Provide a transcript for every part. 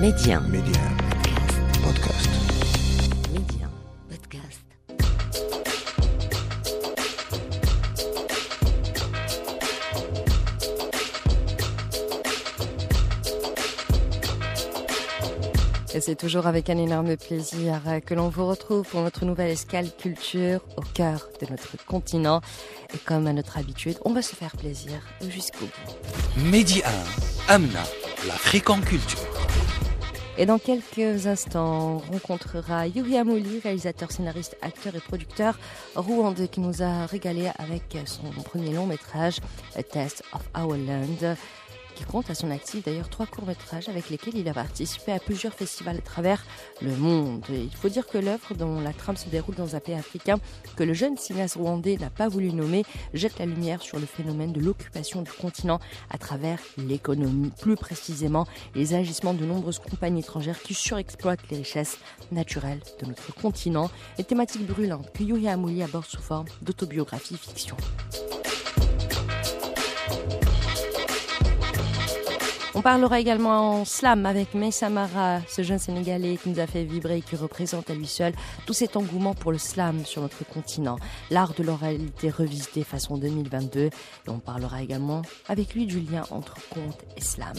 Média. Média. Podcast. Média. Podcast. Et c'est toujours avec un énorme plaisir que l'on vous retrouve pour notre nouvelle escale culture au cœur de notre continent. Et comme à notre habitude, on va se faire plaisir jusqu'au bout. Média 1. Amna. L'Afrique en culture. Et dans quelques instants, on rencontrera Yuri Amouli, réalisateur, scénariste, acteur et producteur rwandais qui nous a régalé avec son premier long métrage, A Test of Our Land qui compte à son actif d'ailleurs trois courts-métrages avec lesquels il a participé à plusieurs festivals à travers le monde. il faut dire que l'œuvre dont la trame se déroule dans un pays africain que le jeune cinéaste rwandais n'a pas voulu nommer jette la lumière sur le phénomène de l'occupation du continent à travers l'économie, plus précisément les agissements de nombreuses compagnies étrangères qui surexploitent les richesses naturelles de notre continent, et thématique brûlante que Yuya Amouli aborde sous forme d'autobiographie fiction. On parlera également en slam avec Samara, ce jeune Sénégalais qui nous a fait vibrer et qui représente à lui seul tout cet engouement pour le slam sur notre continent, l'art de l'oralité revisité façon 2022. Et on parlera également avec lui du lien entre conte et slam.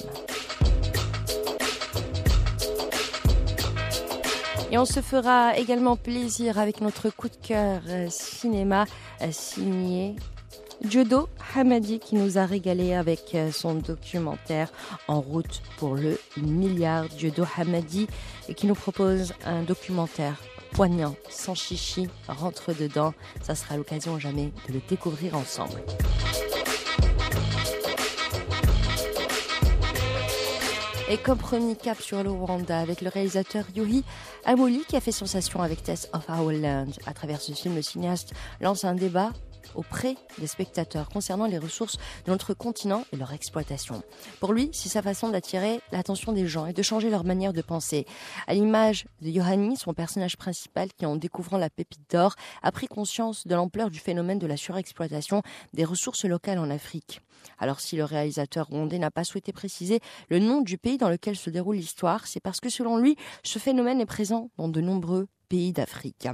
Et on se fera également plaisir avec notre coup de cœur euh, cinéma euh, signé Jodo Hamadi qui nous a régalé avec euh, son documentaire En route pour le milliard. Jodo Hamadi qui nous propose un documentaire poignant, sans chichi, rentre dedans. Ça sera l'occasion jamais de le découvrir ensemble. Et comme premier cap sur le Rwanda avec le réalisateur Yuhi Amoli qui a fait sensation avec Test of Our Land. À travers ce film, le cinéaste lance un débat auprès des spectateurs concernant les ressources de notre continent et leur exploitation. Pour lui, c'est sa façon d'attirer l'attention des gens et de changer leur manière de penser. À l'image de Yohanni, son personnage principal qui, en découvrant la pépite d'or, a pris conscience de l'ampleur du phénomène de la surexploitation des ressources locales en Afrique. Alors si le réalisateur rwandais n'a pas souhaité préciser le nom du pays dans lequel se déroule l'histoire, c'est parce que selon lui, ce phénomène est présent dans de nombreux pays d'Afrique.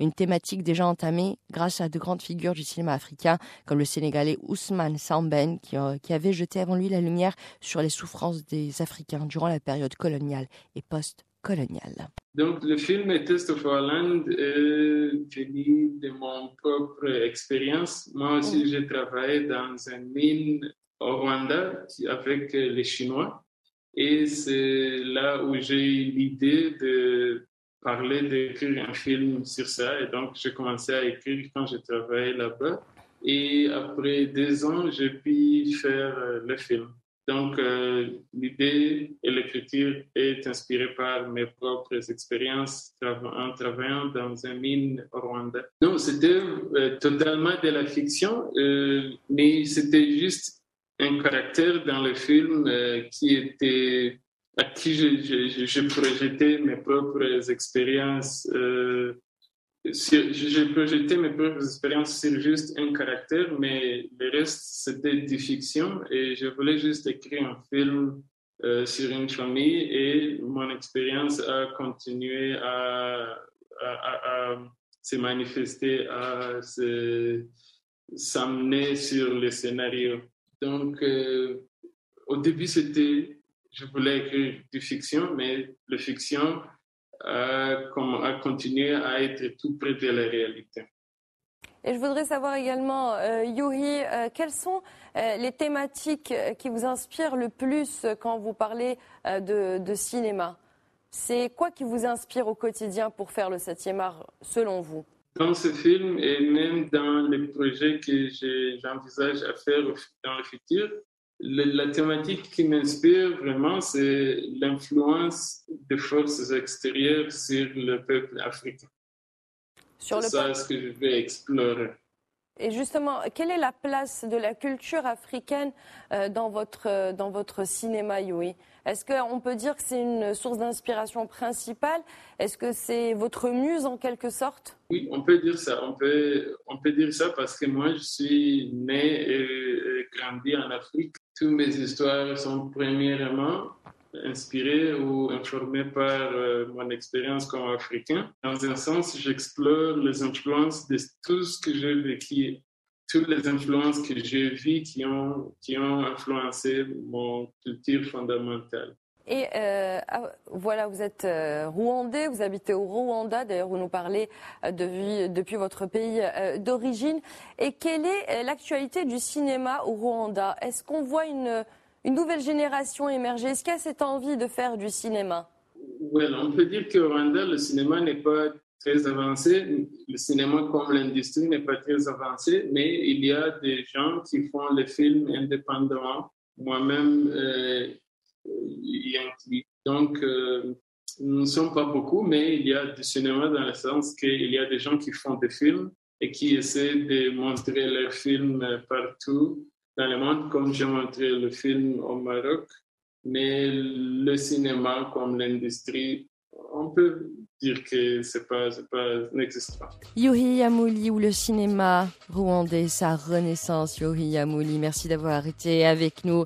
Une thématique déjà entamée grâce à de grandes figures du cinéma africain comme le Sénégalais Ousmane Samben qui, euh, qui, avait jeté avant lui la lumière sur les souffrances des Africains durant la période coloniale et post-coloniale. Donc le film Test of Land est venu de mon propre expérience. Moi aussi, mmh. j'ai travaillé dans une mine au Rwanda avec les Chinois. Et c'est là où j'ai eu l'idée de parler d'écrire un film sur ça. Et donc, j'ai commencé à écrire quand j'ai travaillé là-bas. Et après deux ans, j'ai pu faire euh, le film. Donc, euh, l'idée et l'écriture est inspirée par mes propres expériences en travaillant dans une mine au Rwanda. Non, c'était euh, totalement de la fiction, mais c'était juste un caractère dans le film qui était à qui j'ai projeté mes propres expériences. Euh, j'ai projeté mes propres expériences sur juste un caractère, mais le reste, c'était des fictions et je voulais juste écrire un film euh, sur une famille et mon expérience a continué à, se manifester, à s'amener sur le scénario. Donc, euh, au début, c'était je voulais écrire du fiction, mais la fiction a, a continué à être tout près de la réalité. Et je voudrais savoir également, euh, Yuri, euh, quelles sont euh, les thématiques qui vous inspirent le plus quand vous parlez de, de, cinéma? C'est quoi qui vous inspire au quotidien pour faire le 7e art, selon vous? Dans ce film et même dans les projets que j'envisage à faire dans le futur, la thématique qui m'inspire vraiment, c'est l'influence des forces extérieures sur le peuple africain. C'est ça ce que je vais explorer. Et justement, quelle est la place de la culture africaine euh, dans votre, dans votre cinéma, Yui Est-ce qu'on peut dire que c'est une source d'inspiration principale? Est-ce que c'est votre muse en quelque sorte? Oui, on peut dire ça. On peut, on peut dire ça parce que moi, je suis né et grandi en Afrique toutes mes histoires sont premièrement inspiré ou informé par euh, mon expérience comme Africain. Dans un sens, j'explore les influences de tout ce que j'ai vécu, toutes les influences que j'ai vues qui ont influencé mon culture fondamentale. Et euh, ah, voilà, vous êtes euh, rwandais, vous habitez au Rwanda, d'ailleurs vous nous parlez euh, depuis, votre pays d'origine. Et quelle est l'actualité du cinéma au Rwanda? Est-ce qu'on voit une, nouvelle génération émerger? Est-ce qu'il y a cette envie de faire du cinéma? Oui, on peut dire qu'au Rwanda, le cinéma n'est pas très avancé. Le cinéma comme l'industrie n'est pas très avancé, mais il y a des gens qui font les films indépendamment. Moi-même, donc, euh, nous ne sommes pas beaucoup, mais il y a du cinéma dans le sens qu'il y a des gens qui font des films et qui essaient de montrer leurs films partout dans le monde, comme j'ai montré le film au Maroc. Mais le cinéma, comme l'industrie, on peut dire que c'est pas, pas n'existe pas. Yohi Yamouli ou le cinéma rwandais, sa renaissance. Yohi Yamouli, merci d'avoir été avec nous.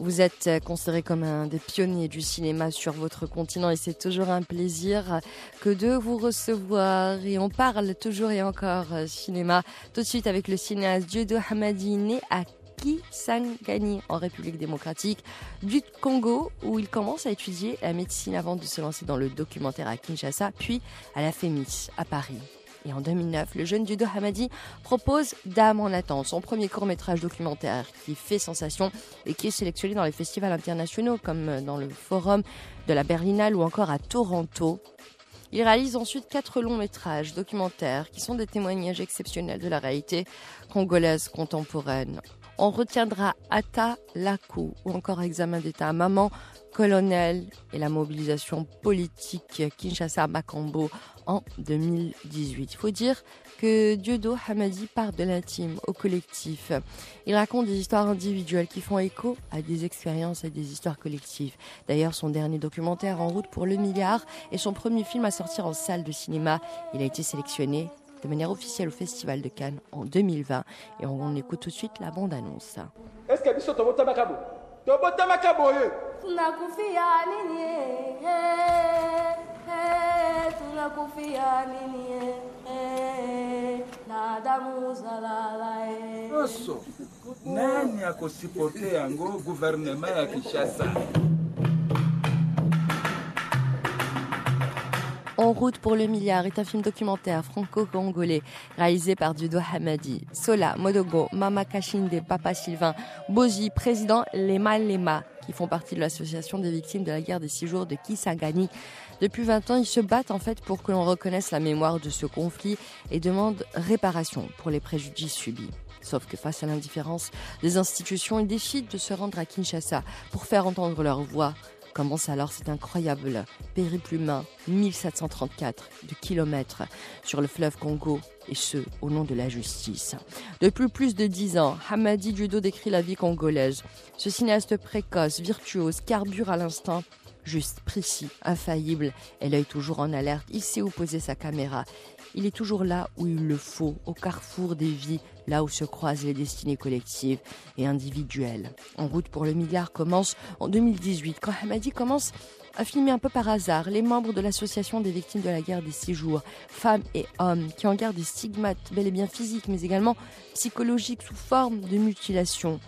Vous êtes considéré comme un des pionniers du cinéma sur votre continent et c'est toujours un plaisir que de vous recevoir. Et on parle toujours et encore euh, cinéma tout de suite avec le cinéaste Dieudo Hamadi, né à Kisangani en République démocratique du Congo où il commence à étudier la médecine avant de se lancer dans le documentaire à Kinshasa puis à la FEMIS à Paris. Et en 2009, le jeune Dudo Hamadi propose Dame en attente, son premier court-métrage documentaire qui fait sensation et qui est sélectionné dans les festivals internationaux comme dans le Forum de la Berlinale ou encore à Toronto. Il réalise ensuite quatre longs métrages documentaires qui sont des témoignages exceptionnels de la réalité congolaise contemporaine. On retiendra Ata Lakou ou encore Examen d'État Maman, Colonel et la mobilisation politique Kinshasa-Makambo en 2018. Il faut dire que Dieudo Hamadi part de l'intime au collectif. Il raconte des histoires individuelles qui font écho à des expériences et des histoires collectives. D'ailleurs, son dernier documentaire En route pour le milliard est son premier film à sortir en salle de cinéma. Il a été sélectionné de manière officielle au Festival de Cannes en 2020. Et on, écoute tout de suite la bande-annonce. En route pour le milliard est un film documentaire franco-congolais réalisé par Dudo Hamadi. Sola, Modogo, Mama Kashinde, Papa Sylvain, Bozi, président Lema Lema, qui font partie de l'association des victimes de la guerre des six jours de Kisangani. Depuis 20 ans, ils se battent en fait pour que l'on reconnaisse la mémoire de ce conflit et demandent réparation pour les préjudices subis. Sauf que face à l'indifférence des institutions, ils décident de se rendre à Kinshasa pour faire entendre leur voix Commence alors cet incroyable périple humain, 1734 de kilomètres sur le fleuve Congo, et ce, au nom de la justice. Depuis plus de dix ans, Hamadi Judo décrit la vie congolaise. Ce cinéaste précoce, virtuose, carbure à l'instant juste, précis, infaillible, et l'œil toujours en alerte, il sait où poser sa caméra. Il est toujours là où il le faut, au carrefour des vies, là où se croisent les destinées collectives et individuelles. En route pour le milliard commence en 2018, quand Hamadi commence à filmer un peu par hasard les membres de l'association des victimes de la guerre des six jours, femmes et hommes, qui en gardent des stigmates bel et bien physiques, mais également psychologiques sous forme de mutilation.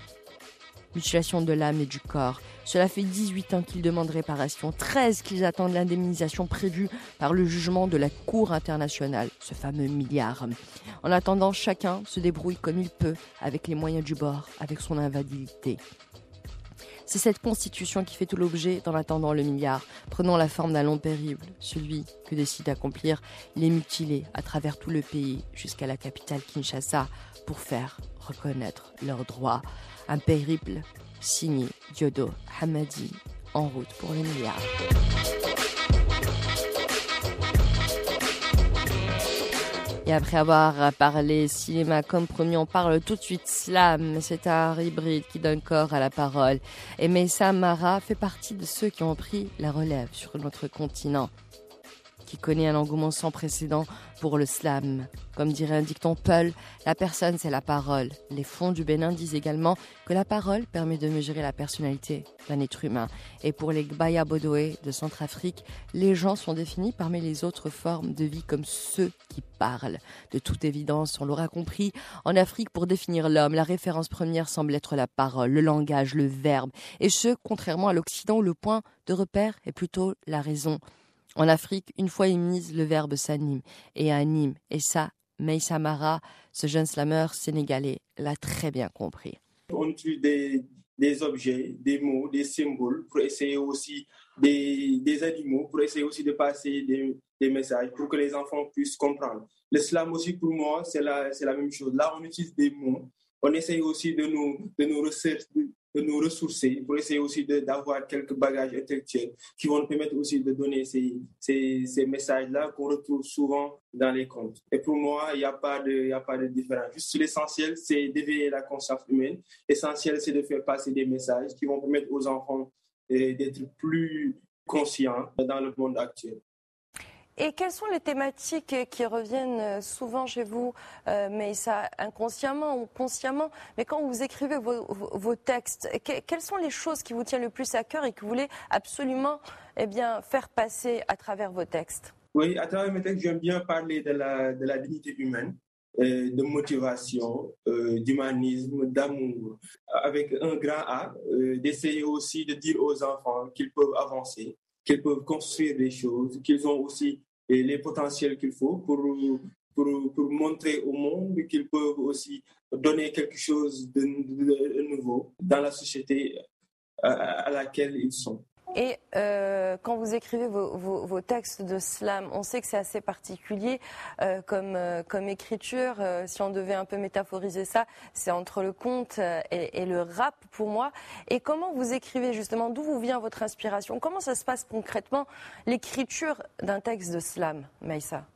Mutilation de l'âme et du corps, cela fait 18 ans qu'ils demandent réparation, 13 qu'ils attendent l'indemnisation prévue par le jugement de la Cour internationale, ce fameux milliard. En attendant, chacun se débrouille comme il peut, avec les moyens du bord, avec son invalidité. C'est cette constitution qui fait tout l'objet d'en attendant le milliard, prenant la forme d'un long périple, celui que décide d'accomplir les mutilés à travers tout le pays jusqu'à la capitale Kinshasa pour faire reconnaître leurs droits. Un périple signé Diodo Hamadi, en route pour les milliards. Et après avoir parlé cinéma comme premier, on parle tout de suite slam, cet art hybride qui donne corps à la parole. Et Mesa Mara fait partie de ceux qui ont pris la relève sur notre continent. Connaît un engouement sans précédent pour le slam. Comme dirait un dicton Peul, la personne c'est la parole. Les fonds du Bénin disent également que la parole permet de mesurer la personnalité d'un être humain. Et pour les Gbaya Bodoé de Centrafrique, les gens sont définis parmi les autres formes de vie comme ceux qui parlent. De toute évidence, on l'aura compris, en Afrique, pour définir l'homme, la référence première semble être la parole, le langage, le verbe. Et ce, contrairement à l'Occident où le point de repère est plutôt la raison. En Afrique, une fois émise, le verbe s'anime et anime. Et ça, Meissa Mara, ce jeune slameur sénégalais, l'a très bien compris. On utilise des, objets, des mots, des symboles pour essayer aussi des, des animaux, pour essayer aussi de passer des, messages pour que les enfants puissent comprendre. Le slam aussi, pour moi, c'est la même chose. Là, on utilise des mots. On essaye aussi de nous, de nous, de nous ressourcer pour essayer aussi d'avoir quelques bagages intellectuels qui vont nous permettre aussi de donner ces, messages-là qu'on retrouve souvent dans les contes. Et pour moi, il n'y a, pas de, différence. Juste l'essentiel, c'est d'éveiller la conscience humaine. L'essentiel, c'est de faire passer des messages qui vont permettre aux enfants euh, d'être plus conscients dans le monde actuel. Et quelles sont les thématiques qui reviennent euh, souvent chez vous, euh, mais ça inconsciemment ou consciemment Mais quand vous écrivez vos, textes, quelles sont les choses qui vous tiennent le plus à cœur et que vous voulez absolument eh bien, faire passer à travers vos textes? Oui, à travers mes textes, j'aime bien parler de la, dignité humaine, euh, de motivation, d'humanisme, d'amour, avec un grand A, d'essayer aussi de dire aux enfants qu'ils peuvent avancer, qu'ils peuvent construire des choses, qu'ils ont aussi les potentiels qu'il faut pour, pour, pour, montrer au monde qu'ils peuvent aussi donner quelque chose de, nouveau dans la société à laquelle ils sont. Et euh, quand vous écrivez vos, textes de slam, on sait que c'est assez particulier euh, comme, euh, comme écriture. si on devait un peu métaphoriser ça, c'est entre le conte et, le rap pour moi. Et comment vous écrivez justement? D'où vous vient votre inspiration? Comment ça se passe concrètement l'écriture d'un texte de slam, Maïssa?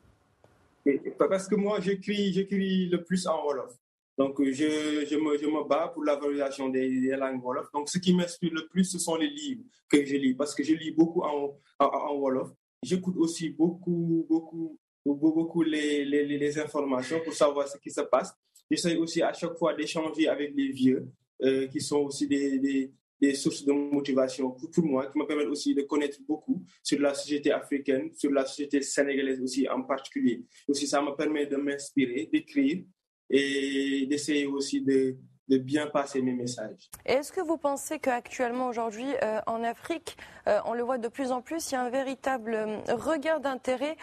Parce que moi, j'écris, j'écris le plus en Wolof. Donc, je, je, me, je me bats pour la valorisation des, langues Wolof. Donc, ce qui m'inspire le plus, ce sont les livres que je lis, parce que je lis beaucoup en, en, Wolof. J'écoute aussi beaucoup, beaucoup, beaucoup les, les, les, informations pour savoir ce qui se passe. J'essaie aussi à chaque fois d'échanger avec les vieux, euh, qui sont aussi des, des, des, sources de motivation pour, pour, moi, qui me permettent aussi de connaître beaucoup sur la société africaine, sur la société sénégalaise aussi en particulier. Aussi, ça me permet de m'inspirer, d'écrire et d'essayer aussi de, de, bien passer mes messages. Est-ce que vous pensez qu'actuellement, aujourd'hui, euh, en Afrique, euh, on le voit de plus en plus, il y a un véritable euh, regard d'intérêt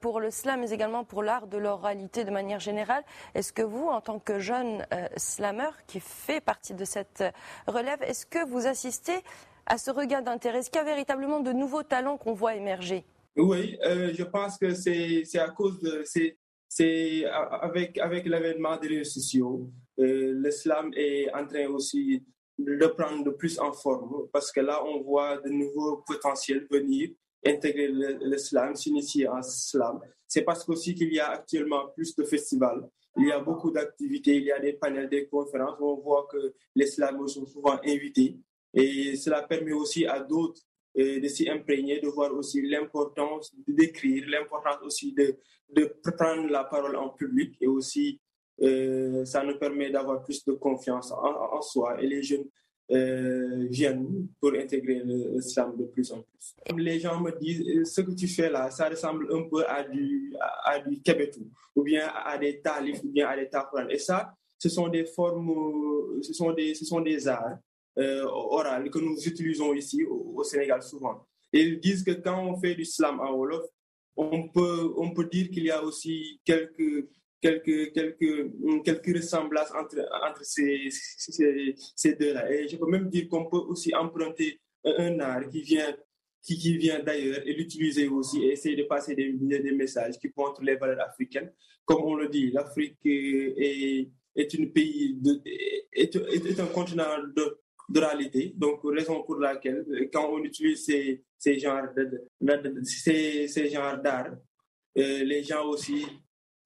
pour le slam, mais également pour l'art de l'oralité de manière générale? Est-ce que vous, en tant que jeune slammer qui fait partie de cette relève, est-ce que vous assistez à ce regard d'intérêt? Est-ce qu'il y a véritablement de nouveaux talents qu'on voit émerger? Oui, je pense que c'est à cause de c'est avec, avec l'avènement des réseaux sociaux, euh, l'islam est en train aussi de prendre de plus en forme parce que là, on voit de nouveaux potentiels venir intégrer l'islam, s'initier en islam. C'est parce aussi qu'il y a actuellement plus de festivals, il y a beaucoup d'activités, il y a des panels, des conférences. Où on voit que islamistes sont souvent invités et cela permet aussi à d'autres de s'y imprégner, de voir aussi l'importance d'écrire, l'importance aussi de, de prendre la parole en public et aussi euh, ça nous permet d'avoir plus de confiance en, soi et les jeunes euh, viennent pour intégrer l'islam de plus en plus. Les gens me disent euh, ce que tu fais là, ça ressemble un peu à du, à, du ou bien à des talifs ou bien à des taprans. Et ça, ce sont des formes, ce sont des, ce sont des arts euh, que nous utilisons ici au, Sénégal souvent. Ils disent que quand on fait du slam en Wolof, on peut, on peut dire qu'il y a aussi quelques, quelques, quelques, quelques ressemblances entre, entre ces, ces, deux-là. Et je peux même dire qu'on peut aussi emprunter un art qui vient, qui, qui vient d'ailleurs et l'utiliser aussi et essayer de passer des, des messages qui montrent les valeurs africaines. Comme on le dit, l'Afrique est, est, une pays de, est, est, un continent de, réalité. Donc, raison pour laquelle, quand on utilise ces, ces genres ces, ces genres d'art, euh, les gens aussi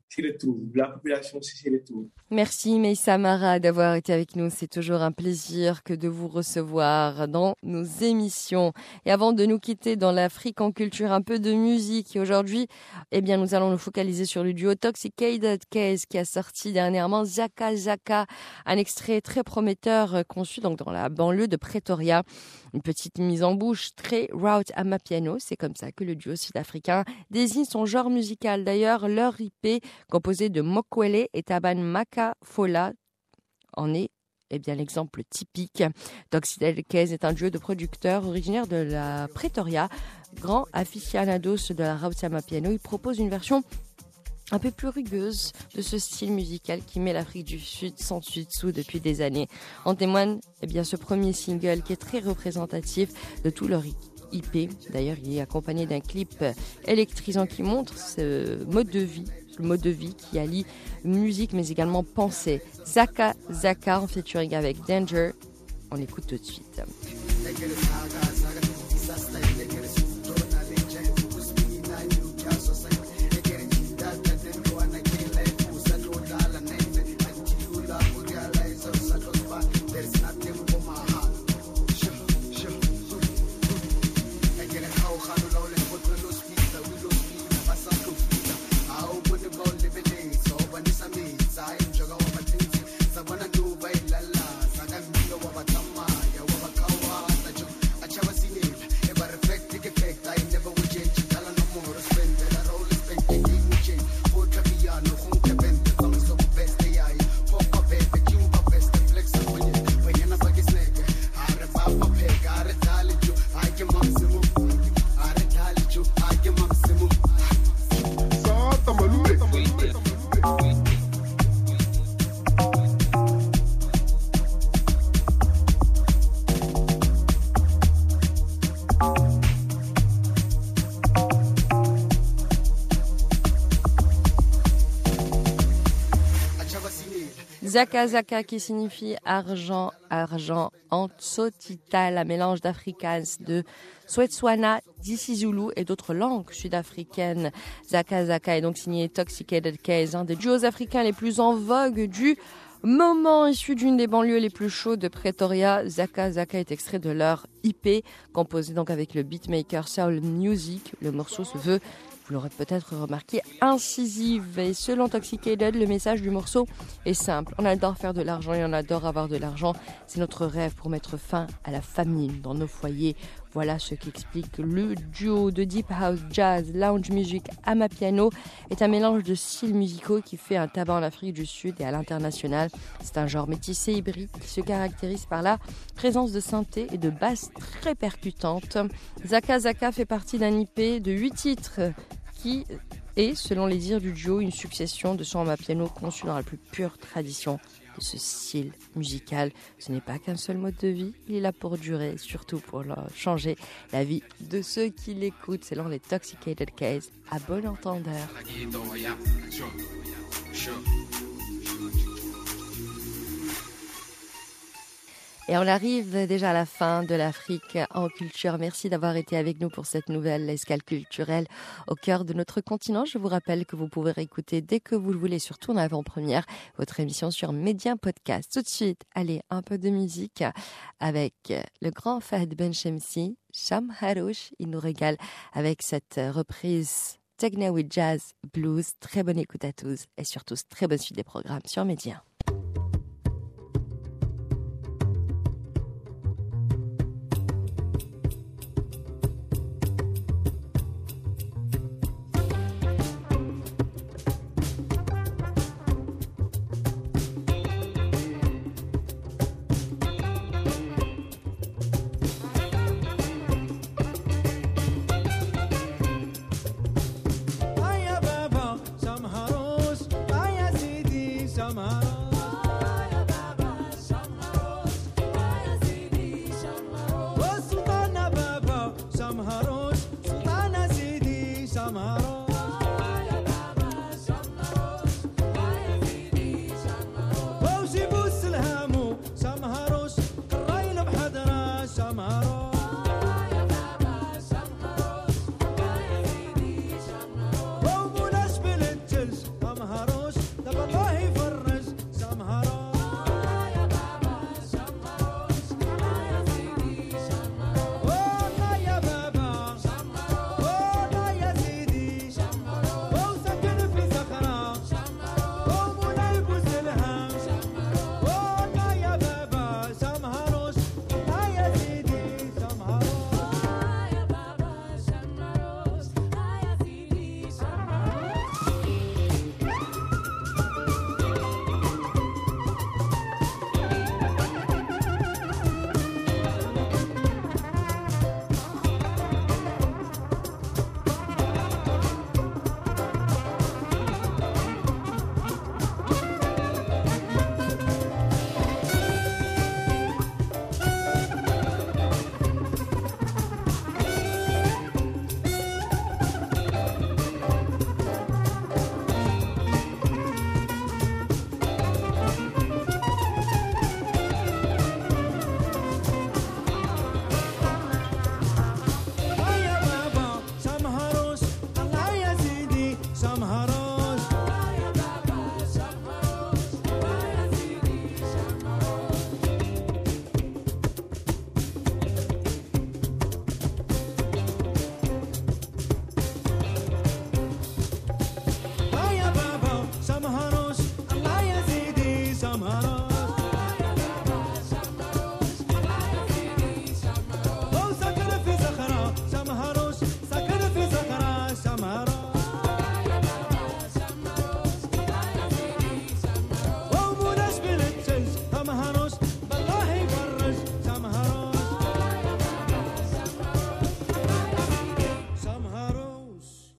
s'y retrouve, la population s'y retrouve. Merci Meissa Mara d'avoir été avec nous. C'est toujours un plaisir que de vous recevoir dans nos émissions. Et avant de nous quitter dans l'Afrique en culture, un peu de musique. Aujourd'hui, eh bien, nous allons nous focaliser sur le duo Toxicated Case qui a sorti dernièrement Zaka Zaka, un extrait très prometteur euh, conçu donc dans la banlieue de Pretoria. Une petite mise en bouche très route à ma piano. C'est comme ça que le duo sud-africain désigne son genre musical. D'ailleurs, leur IP, composé de Mokwele et Taban Maka Fola, en est eh bien, l'exemple typique. Toxicated Case est un duo de producteurs originaires de la Pretoria, grand aficionados de la route à ma piano. Il propose une version un peu plus rugueuse de ce style musical qui met l'Afrique du Sud sans dessus-dessous depuis des années. En témoigne eh bien, ce premier single qui est très représentatif de tout leur IP. D'ailleurs, il est accompagné d'un clip électrisant qui montre ce mode de vie, le mode de vie qui allie musique mais également pensée. Zaka Zaka en featuring avec Danger. On écoute tout de suite. Zaka Zaka qui signifie argent, argent, Antsotita, la mélange d'Afrikaans, de Swetswana, d'Isizulu et d'autres langues sud-africaines. Zaka est donc signé Toxicated Case, un des duos africains les plus en vogue du moment issu d'une des banlieues les plus chaudes de Pretoria. Zaka Zaka est extrait de leur IP, composé donc avec le beatmaker Soul Music. Le morceau se veut vous l'aurez peut-être remarqué, incisive. Et selon Toxicated, le message du morceau est simple. On adore faire de l'argent et on adore avoir de l'argent. C'est notre rêve pour mettre fin à la famine dans nos foyers. Voilà ce qu'explique le duo de deep house, jazz, lounge music, ma piano est un mélange de styles musicaux qui fait un tabac en Afrique du Sud et à l'international. C'est un genre métissé hybride qui se caractérise par la présence de synthé et de basses très percutantes. Zaka Zaka fait partie d'un IP de 8 titres qui est, selon les dires du duo, une succession de sons à piano conçus dans la plus pure tradition ce style musical. Ce n'est pas qu'un seul mode de vie, il est là pour durer, surtout pour changer la vie de ceux qui l'écoutent, selon les Toxicated Case, à bon entendeur. Et on arrive déjà à la fin de l'Afrique en culture. Merci d'avoir été avec nous pour cette nouvelle escale culturelle au cœur de notre continent. Je vous rappelle que vous pouvez réécouter dès que vous le voulez, surtout en avant-première, votre émission sur Média Podcast. Tout de suite, allez, un peu de musique avec le grand Fahd Benchemsi, Sham Harouche. Il nous régale avec cette reprise Techno with Jazz Blues. Très bonne écoute à tous et surtout très bonne suite des programmes sur Média.